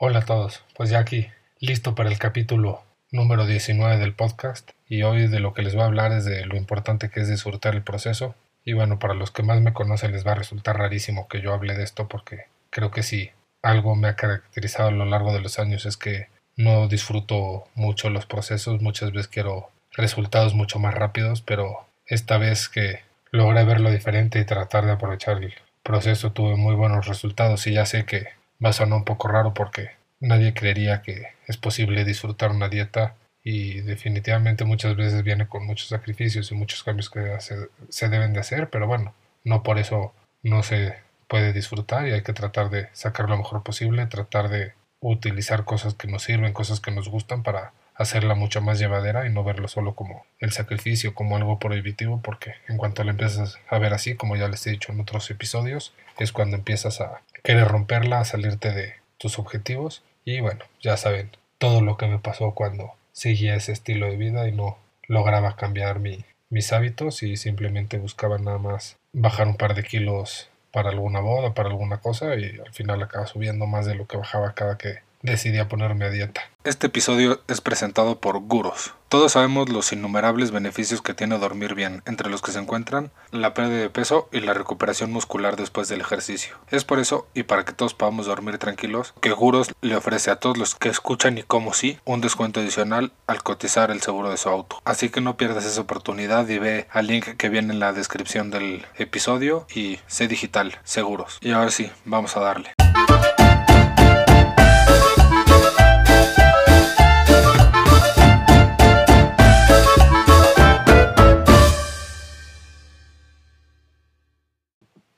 Hola a todos, pues ya aquí, listo para el capítulo número 19 del podcast y hoy de lo que les voy a hablar es de lo importante que es disfrutar el proceso y bueno, para los que más me conocen les va a resultar rarísimo que yo hable de esto porque creo que si algo me ha caracterizado a lo largo de los años es que no disfruto mucho los procesos, muchas veces quiero resultados mucho más rápidos, pero esta vez que logré verlo diferente y tratar de aprovechar el proceso tuve muy buenos resultados y ya sé que va a sonar un poco raro porque nadie creería que es posible disfrutar una dieta y definitivamente muchas veces viene con muchos sacrificios y muchos cambios que se deben de hacer, pero bueno, no por eso no se puede disfrutar y hay que tratar de sacar lo mejor posible, tratar de utilizar cosas que nos sirven, cosas que nos gustan para hacerla mucho más llevadera y no verlo solo como el sacrificio, como algo prohibitivo, porque en cuanto lo empiezas a ver así, como ya les he dicho en otros episodios, es cuando empiezas a querer romperla, a salirte de tus objetivos. Y bueno, ya saben todo lo que me pasó cuando seguía ese estilo de vida y no lograba cambiar mi, mis hábitos y simplemente buscaba nada más bajar un par de kilos para alguna boda, para alguna cosa y al final acaba subiendo más de lo que bajaba cada que decidí ponerme a dieta. Este episodio es presentado por Guros. Todos sabemos los innumerables beneficios que tiene dormir bien, entre los que se encuentran la pérdida de peso y la recuperación muscular después del ejercicio. Es por eso, y para que todos podamos dormir tranquilos, que Guros le ofrece a todos los que escuchan y como sí un descuento adicional al cotizar el seguro de su auto. Así que no pierdas esa oportunidad y ve al link que viene en la descripción del episodio y sé digital, seguros. Y ahora sí, vamos a darle.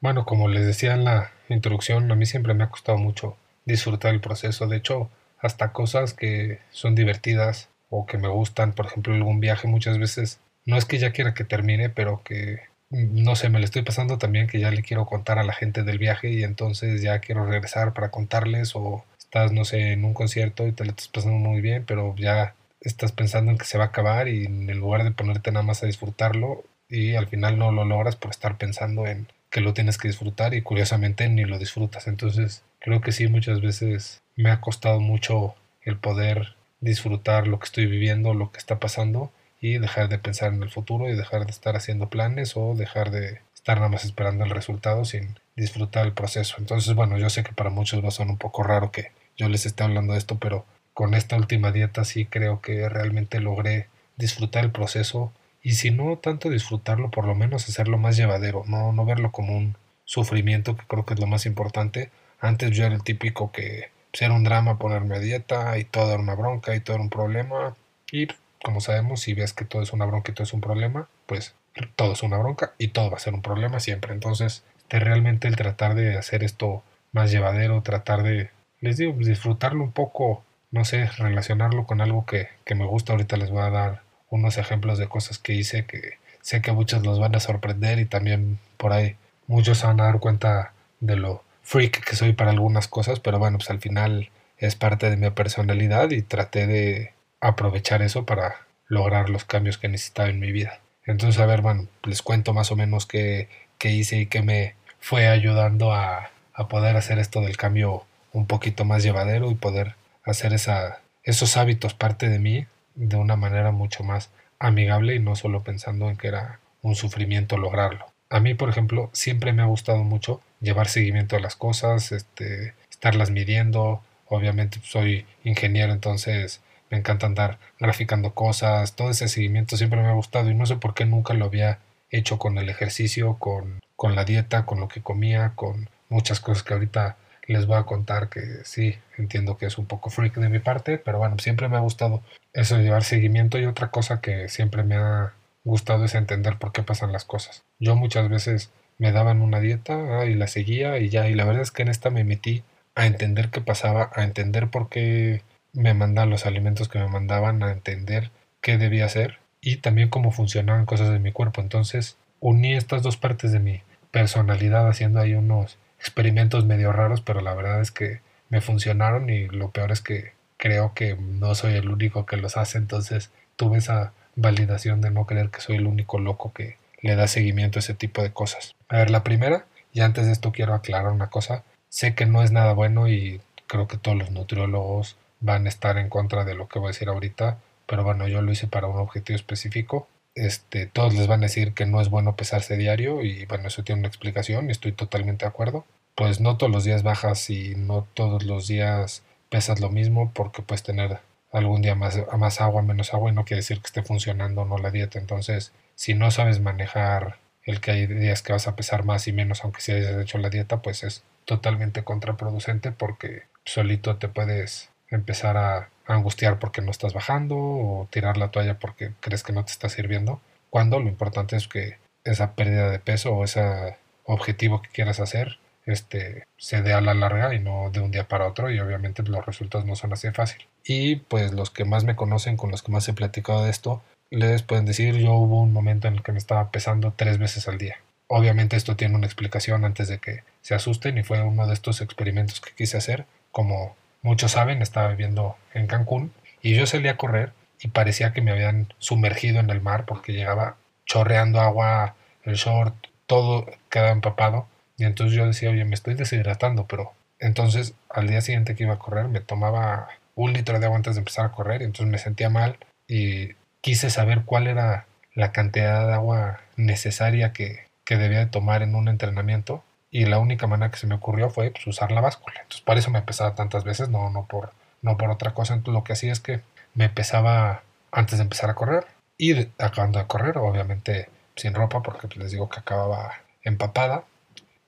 Bueno, como les decía en la introducción, a mí siempre me ha costado mucho disfrutar el proceso. De hecho, hasta cosas que son divertidas o que me gustan, por ejemplo, algún viaje muchas veces, no es que ya quiera que termine, pero que, no sé, me le estoy pasando también que ya le quiero contar a la gente del viaje y entonces ya quiero regresar para contarles o estás, no sé, en un concierto y te lo estás pasando muy bien, pero ya estás pensando en que se va a acabar y en lugar de ponerte nada más a disfrutarlo y al final no lo logras por estar pensando en que lo tienes que disfrutar y curiosamente ni lo disfrutas. Entonces creo que sí, muchas veces me ha costado mucho el poder disfrutar lo que estoy viviendo, lo que está pasando y dejar de pensar en el futuro y dejar de estar haciendo planes o dejar de estar nada más esperando el resultado sin disfrutar el proceso. Entonces, bueno, yo sé que para muchos va a sonar un poco raro que yo les esté hablando de esto, pero con esta última dieta sí creo que realmente logré disfrutar el proceso y si no tanto disfrutarlo, por lo menos hacerlo más llevadero, no, no verlo como un sufrimiento, que creo que es lo más importante. Antes yo era el típico que pues, era un drama ponerme a dieta y todo era una bronca y todo era un problema. Y como sabemos, si ves que todo es una bronca y todo es un problema, pues todo es una bronca y todo va a ser un problema siempre. Entonces, de realmente el tratar de hacer esto más llevadero, tratar de, les digo, disfrutarlo un poco, no sé, relacionarlo con algo que, que me gusta. Ahorita les voy a dar unos ejemplos de cosas que hice que sé que muchos los van a sorprender y también por ahí muchos se van a dar cuenta de lo freak que soy para algunas cosas, pero bueno, pues al final es parte de mi personalidad y traté de aprovechar eso para lograr los cambios que necesitaba en mi vida. Entonces, a ver, bueno, les cuento más o menos qué, qué hice y qué me fue ayudando a, a, poder hacer esto del cambio un poquito más llevadero y poder hacer esa, esos hábitos parte de mí de una manera mucho más amigable y no solo pensando en que era un sufrimiento lograrlo. A mí, por ejemplo, siempre me ha gustado mucho llevar seguimiento a las cosas, este, estarlas midiendo. Obviamente soy ingeniero, entonces me encanta andar graficando cosas. Todo ese seguimiento siempre me ha gustado y no sé por qué nunca lo había hecho con el ejercicio, con, con la dieta, con lo que comía, con muchas cosas que ahorita les voy a contar que sí, entiendo que es un poco freak de mi parte, pero bueno, siempre me ha gustado eso de llevar seguimiento y otra cosa que siempre me ha gustado es entender por qué pasan las cosas. Yo muchas veces me daban una dieta ah, y la seguía y ya, y la verdad es que en esta me metí a entender qué pasaba, a entender por qué me mandaban los alimentos que me mandaban, a entender qué debía hacer y también cómo funcionaban cosas de mi cuerpo. Entonces uní estas dos partes de mi personalidad haciendo ahí unos experimentos medio raros, pero la verdad es que me funcionaron y lo peor es que creo que no soy el único que los hace, entonces tuve esa validación de no creer que soy el único loco que le da seguimiento a ese tipo de cosas. A ver, la primera, y antes de esto quiero aclarar una cosa, sé que no es nada bueno y creo que todos los nutriólogos van a estar en contra de lo que voy a decir ahorita, pero bueno, yo lo hice para un objetivo específico. Este, todos les van a decir que no es bueno pesarse diario y bueno, eso tiene una explicación y estoy totalmente de acuerdo. Pues no todos los días bajas y no todos los días pesas lo mismo porque puedes tener algún día más, más agua, menos agua y no quiere decir que esté funcionando o no la dieta. Entonces, si no sabes manejar el que hay días que vas a pesar más y menos aunque si hayas hecho la dieta, pues es totalmente contraproducente porque solito te puedes empezar a angustiar porque no estás bajando o tirar la toalla porque crees que no te está sirviendo, cuando lo importante es que esa pérdida de peso o ese objetivo que quieras hacer este, se dé a la larga y no de un día para otro y obviamente los resultados no son así fácil. Y pues los que más me conocen, con los que más he platicado de esto, les pueden decir yo hubo un momento en el que me estaba pesando tres veces al día. Obviamente esto tiene una explicación antes de que se asusten y fue uno de estos experimentos que quise hacer. Como muchos saben, estaba viviendo en Cancún y yo salí a correr y parecía que me habían sumergido en el mar porque llegaba chorreando agua, el short, todo quedaba empapado. Y entonces yo decía, oye, me estoy deshidratando, pero entonces al día siguiente que iba a correr me tomaba un litro de agua antes de empezar a correr y entonces me sentía mal y quise saber cuál era la cantidad de agua necesaria que, que debía de tomar en un entrenamiento y la única manera que se me ocurrió fue pues, usar la báscula. Entonces, para eso me pesaba tantas veces, no, no, por, no por otra cosa. Entonces, lo que hacía es que me pesaba antes de empezar a correr y acabando de correr, obviamente sin ropa, porque pues, les digo que acababa empapada.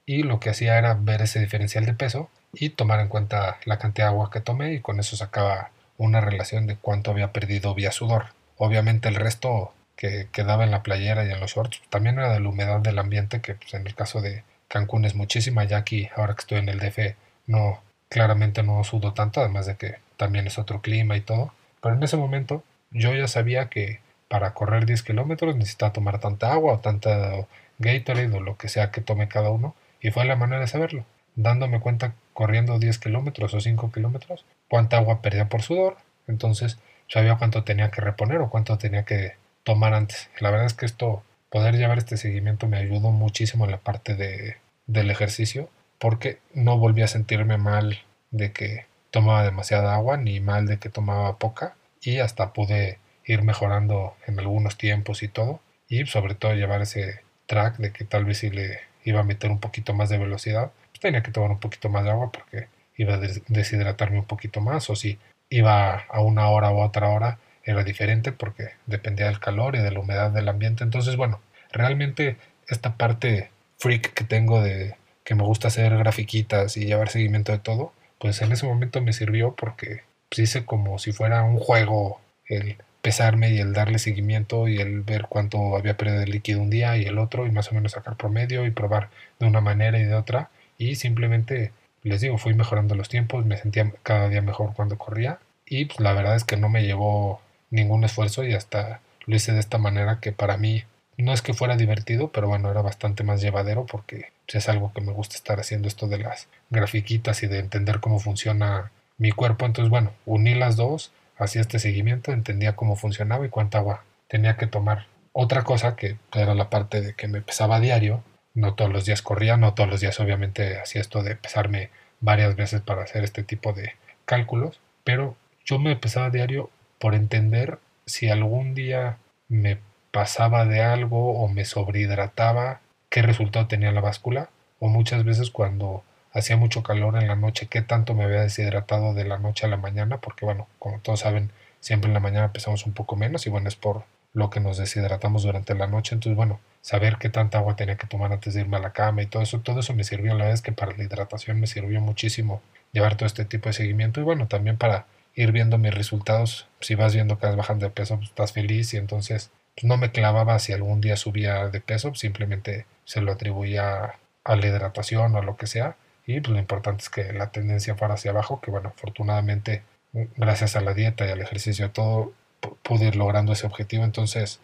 Y lo que hacía era ver ese diferencial de peso y tomar en cuenta la cantidad de agua que tomé y con eso sacaba una relación de cuánto había perdido vía sudor. Obviamente el resto que quedaba en la playera y en los shorts, también era de la humedad del ambiente, que pues, en el caso de Cancún es muchísima, ya aquí, ahora que estoy en el DF, no, claramente no sudo tanto, además de que también es otro clima y todo. Pero en ese momento yo ya sabía que para correr 10 kilómetros necesitaba tomar tanta agua o tanta Gatorade o lo que sea que tome cada uno, y fue la manera de saberlo, dándome cuenta corriendo 10 kilómetros o 5 kilómetros, cuánta agua perdía por sudor, entonces sabía cuánto tenía que reponer o cuánto tenía que tomar antes. La verdad es que esto, poder llevar este seguimiento me ayudó muchísimo en la parte de, del ejercicio porque no volví a sentirme mal de que tomaba demasiada agua ni mal de que tomaba poca y hasta pude ir mejorando en algunos tiempos y todo y sobre todo llevar ese track de que tal vez si le iba a meter un poquito más de velocidad pues tenía que tomar un poquito más de agua porque iba a deshidratarme un poquito más o si iba a una hora u otra hora era diferente porque dependía del calor y de la humedad del ambiente. Entonces, bueno, realmente esta parte freak que tengo de que me gusta hacer grafiquitas y llevar seguimiento de todo, pues en ese momento me sirvió porque pues, hice como si fuera un juego el pesarme y el darle seguimiento y el ver cuánto había perdido de líquido un día y el otro y más o menos sacar promedio y probar de una manera y de otra y simplemente les digo fui mejorando los tiempos me sentía cada día mejor cuando corría y pues la verdad es que no me llevó ningún esfuerzo y hasta lo hice de esta manera que para mí no es que fuera divertido, pero bueno, era bastante más llevadero porque es algo que me gusta estar haciendo esto de las grafiquitas y de entender cómo funciona mi cuerpo. Entonces, bueno, uní las dos, hacía este seguimiento, entendía cómo funcionaba y cuánta agua tenía que tomar. Otra cosa que era la parte de que me pesaba a diario, no todos los días corría, no todos los días obviamente hacía esto de pesarme varias veces para hacer este tipo de cálculos, pero yo me pesaba a diario por entender si algún día me pasaba de algo o me sobrehidrataba, qué resultado tenía la báscula, o muchas veces cuando hacía mucho calor en la noche, qué tanto me había deshidratado de la noche a la mañana, porque bueno, como todos saben, siempre en la mañana pesamos un poco menos y bueno, es por lo que nos deshidratamos durante la noche, entonces bueno, saber qué tanta agua tenía que tomar antes de irme a la cama y todo eso, todo eso me sirvió, la verdad es que para la hidratación me sirvió muchísimo llevar todo este tipo de seguimiento y bueno, también para ir viendo mis resultados. Si vas viendo que vas bajando de peso, pues estás feliz y entonces pues, no me clavaba si algún día subía de peso, simplemente se lo atribuía a la hidratación o a lo que sea. Y pues lo importante es que la tendencia fuera hacia abajo, que bueno, afortunadamente gracias a la dieta y al ejercicio todo pude ir logrando ese objetivo. Entonces,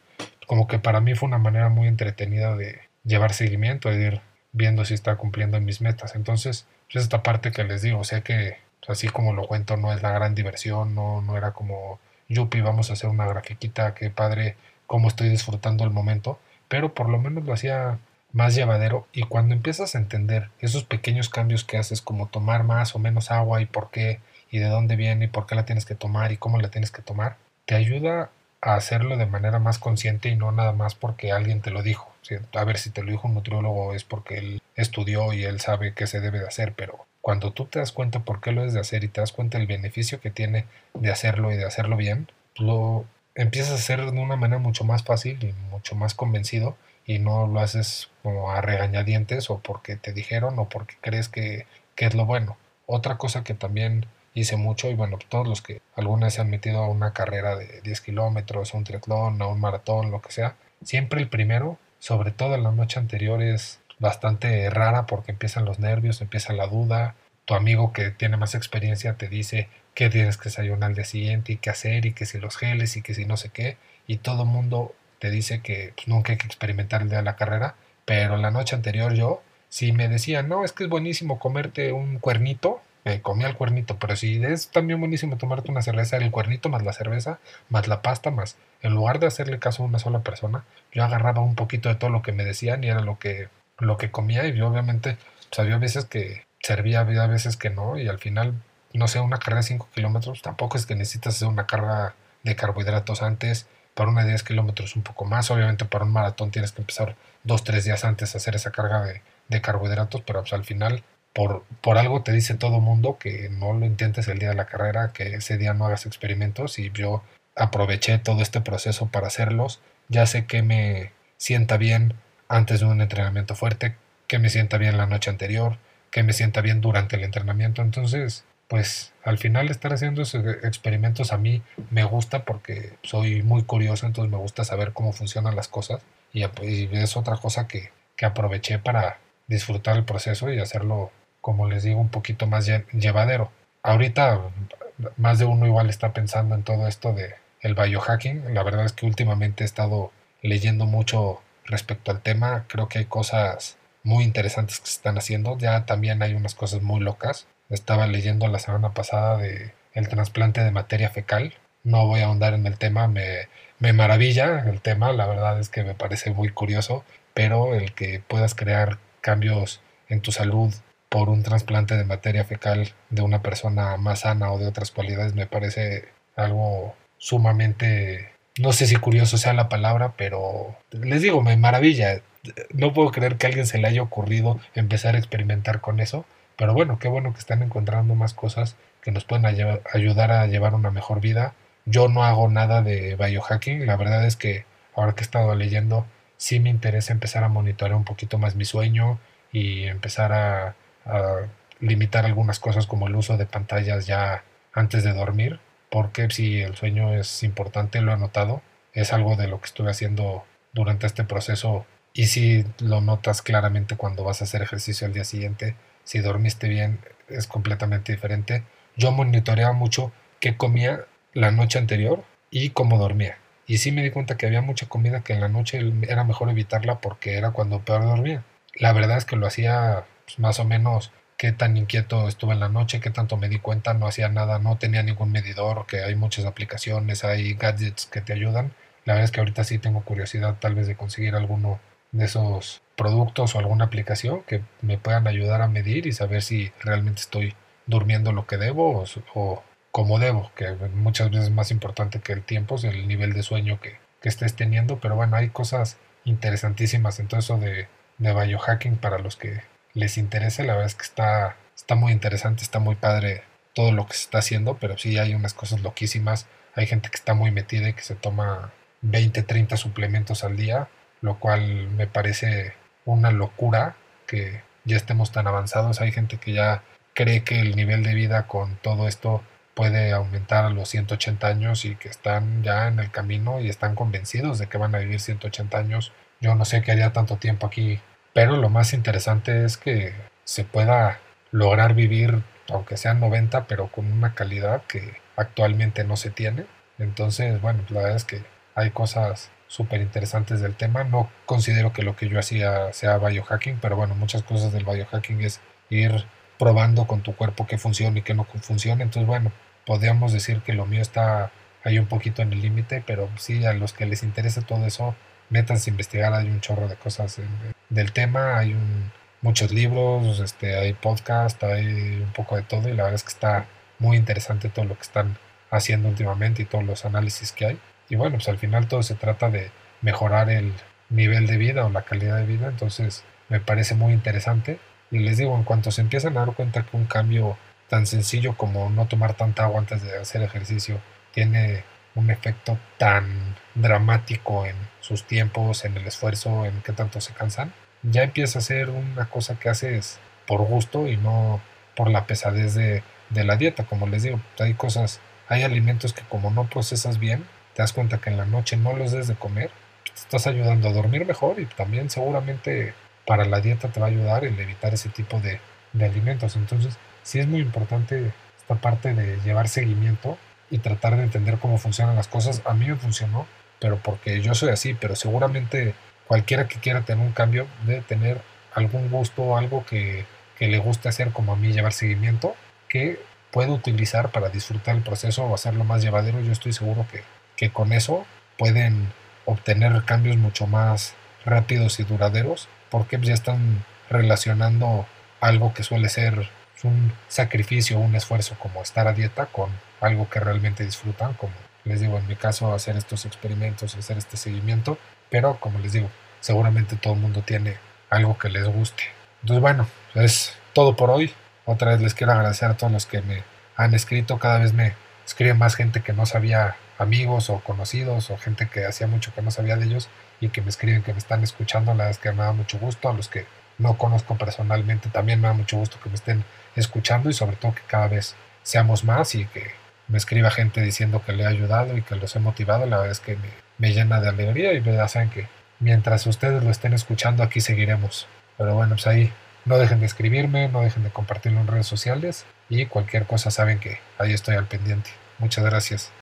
como que para mí fue una manera muy entretenida de llevar seguimiento, de ir viendo si está cumpliendo mis metas. Entonces, pues esta parte que les digo, o sea que así como lo cuento, no es la gran diversión, no, no era como, yupi, vamos a hacer una grafiquita, qué padre, cómo estoy disfrutando el momento, pero por lo menos lo hacía más llevadero y cuando empiezas a entender esos pequeños cambios que haces como tomar más o menos agua y por qué y de dónde viene y por qué la tienes que tomar y cómo la tienes que tomar, te ayuda a hacerlo de manera más consciente y no nada más porque alguien te lo dijo. A ver, si te lo dijo un nutriólogo es porque él estudió y él sabe qué se debe de hacer, pero cuando tú te das cuenta por qué lo es de hacer y te das cuenta el beneficio que tiene de hacerlo y de hacerlo bien, lo empiezas a hacer de una manera mucho más fácil y mucho más convencido y no lo haces como a regañadientes o porque te dijeron o porque crees que, que es lo bueno. Otra cosa que también hice mucho y bueno, todos los que alguna vez se han metido a una carrera de 10 kilómetros, a un triatlón, a un maratón, lo que sea, siempre el primero, sobre todo en la noche anterior, es bastante rara porque empiezan los nervios, empieza la duda, tu amigo que tiene más experiencia te dice que tienes que desayunar al día siguiente y qué hacer y que si los geles y que si no sé qué. Y todo el mundo te dice que pues, nunca hay que experimentar el día de la carrera, pero la noche anterior yo, si me decían, no, es que es buenísimo comerte un cuernito, me comía el cuernito, pero si es también buenísimo tomarte una cerveza, el cuernito más la cerveza, más la pasta, más, en lugar de hacerle caso a una sola persona, yo agarraba un poquito de todo lo que me decían y era lo que, lo que comía y yo obviamente, pues había veces que servía, había veces que no y al final, no sé, una carrera de 5 kilómetros, tampoco es que necesitas hacer una carga de carbohidratos antes, para una de 10 kilómetros un poco más, obviamente para un maratón tienes que empezar dos, tres días antes a hacer esa carga de, de carbohidratos, pero pues, al final por, por algo te dice todo mundo que no lo intentes el día de la carrera, que ese día no hagas experimentos y yo aproveché todo este proceso para hacerlos. Ya sé que me sienta bien antes de un entrenamiento fuerte, que me sienta bien la noche anterior, que me sienta bien durante el entrenamiento. Entonces, pues al final estar haciendo esos experimentos a mí me gusta porque soy muy curioso, entonces me gusta saber cómo funcionan las cosas y, es otra cosa que, que aproveché para disfrutar el proceso y hacerlo, como les digo, un poquito más llevadero. Ahorita más de uno igual está pensando en todo esto de el biohacking. La verdad es que últimamente he estado leyendo mucho respecto al tema. Creo que hay cosas muy interesantes que se están haciendo. Ya también hay unas cosas muy locas. Estaba leyendo la semana pasada de el trasplante de materia fecal. No voy a ahondar en el tema, me, me maravilla el tema, la verdad es que me parece muy curioso, pero el que puedas crear cambios en tu salud por un trasplante de materia fecal de una persona más sana o de otras cualidades me parece algo sumamente no sé si curioso sea la palabra, pero les digo, me maravilla. No puedo creer que a alguien se le haya ocurrido empezar a experimentar con eso. Pero bueno, qué bueno que están encontrando más cosas que nos pueden ayudar a llevar una mejor vida. Yo no hago nada de biohacking, la verdad es que ahora que he estado leyendo, sí me interesa empezar a monitorear un poquito más mi sueño y empezar a, limitar algunas cosas como el uso de pantallas ya antes de dormir, porque si el sueño es importante, lo he notado, es algo de lo que estuve haciendo durante este proceso y si lo notas claramente cuando vas a hacer ejercicio al día siguiente, si dormiste bien es completamente diferente. Yo monitoreaba mucho qué comía la noche anterior y cómo dormía. Y sí me di cuenta que había mucha comida que en la noche era mejor evitarla porque era cuando peor dormía. La verdad es que lo hacía pues, más o menos qué tan inquieto estuve en la noche, qué tanto me di cuenta, no hacía nada, no tenía ningún medidor, que hay muchas aplicaciones, hay gadgets que te ayudan. La verdad es que ahorita sí tengo curiosidad tal vez de conseguir alguno de esos productos o alguna aplicación que me puedan ayudar a medir y saber si realmente estoy durmiendo lo que debo o, como debo, que muchas veces es más importante que el tiempo, es el nivel de sueño que, estés teniendo, pero bueno, hay cosas interesantísimas en todo eso de, de biohacking para los que les interese, la verdad es que está, está muy interesante, está muy padre todo lo que se está haciendo, pero sí hay unas cosas loquísimas, hay gente que está muy metida y que se toma 20, 30 suplementos al día, lo cual me parece una locura que ya estemos tan avanzados. Hay gente que ya cree que el nivel de vida con todo esto puede aumentar a los 180 años y que están ya en el camino y están convencidos de que van a vivir 180 años. Yo no sé qué haría tanto tiempo aquí, pero lo más interesante es que se pueda lograr vivir, aunque sean 90, pero con una calidad que actualmente no se tiene. Entonces, bueno, la verdad es que hay cosas súper interesantes del tema. No considero que lo que yo hacía sea biohacking, pero bueno, muchas cosas del biohacking es ir probando con tu cuerpo qué funciona y qué no funciona. Entonces, bueno, podríamos decir que lo mío está ahí un poquito en el límite, pero sí, a los que les interese todo eso, métanse a investigar, hay un chorro de cosas del tema, hay un, muchos libros, este, hay podcast, hay un poco de todo y la verdad es que está muy interesante todo lo que están haciendo últimamente y todos los análisis que hay. Y bueno, pues al final todo se trata de mejorar el nivel de vida o la calidad de vida, entonces me parece muy interesante. Y les digo, en cuanto se empiezan a dar cuenta que un cambio tan sencillo como no tomar tanta agua antes de hacer ejercicio tiene un efecto tan dramático en sus tiempos, en el esfuerzo, en qué tanto se cansan, ya empieza a ser una cosa que haces por gusto y no por la pesadez de, la dieta. Como les digo, hay cosas, hay alimentos que como no procesas bien, te das cuenta que en la noche no los des de comer, te estás ayudando a dormir mejor y también seguramente para la dieta te va a ayudar el evitar ese tipo de, de alimentos. Entonces, sí es muy importante esta parte de llevar seguimiento y tratar de entender cómo funcionan las cosas. A mí me funcionó, pero porque yo soy así, pero seguramente cualquiera que quiera tener un cambio debe tener algún gusto, algo que, que le guste hacer como a mí llevar seguimiento, que puede utilizar para disfrutar el proceso o hacerlo más llevadero. Yo estoy seguro que, que con eso pueden obtener cambios mucho más rápidos y duraderos porque ya están relacionando algo que suele ser un sacrificio, un esfuerzo como estar a dieta con algo que realmente disfrutan, como les digo, en mi caso, hacer estos experimentos, hacer este seguimiento, pero como les digo, seguramente todo el mundo tiene algo que les guste. Entonces, bueno, es todo por hoy. Otra vez les quiero agradecer a todos los que me han escrito. Cada vez me escriben más gente que no sabía, amigos o conocidos, o gente que hacía mucho que no sabía de ellos y que me escriben que me están escuchando. La verdad es que me da mucho gusto. A los que no conozco personalmente también me da mucho gusto que me estén escuchando y sobre todo que cada vez seamos más y que me escriba gente diciendo que le ha ayudado y que los he motivado, la verdad es que me, llena de alegría y ya saben que mientras ustedes lo estén escuchando aquí seguiremos. Pero bueno, pues ahí no dejen de escribirme, no dejen de compartirlo en redes sociales y cualquier cosa saben que ahí estoy al pendiente. Muchas gracias.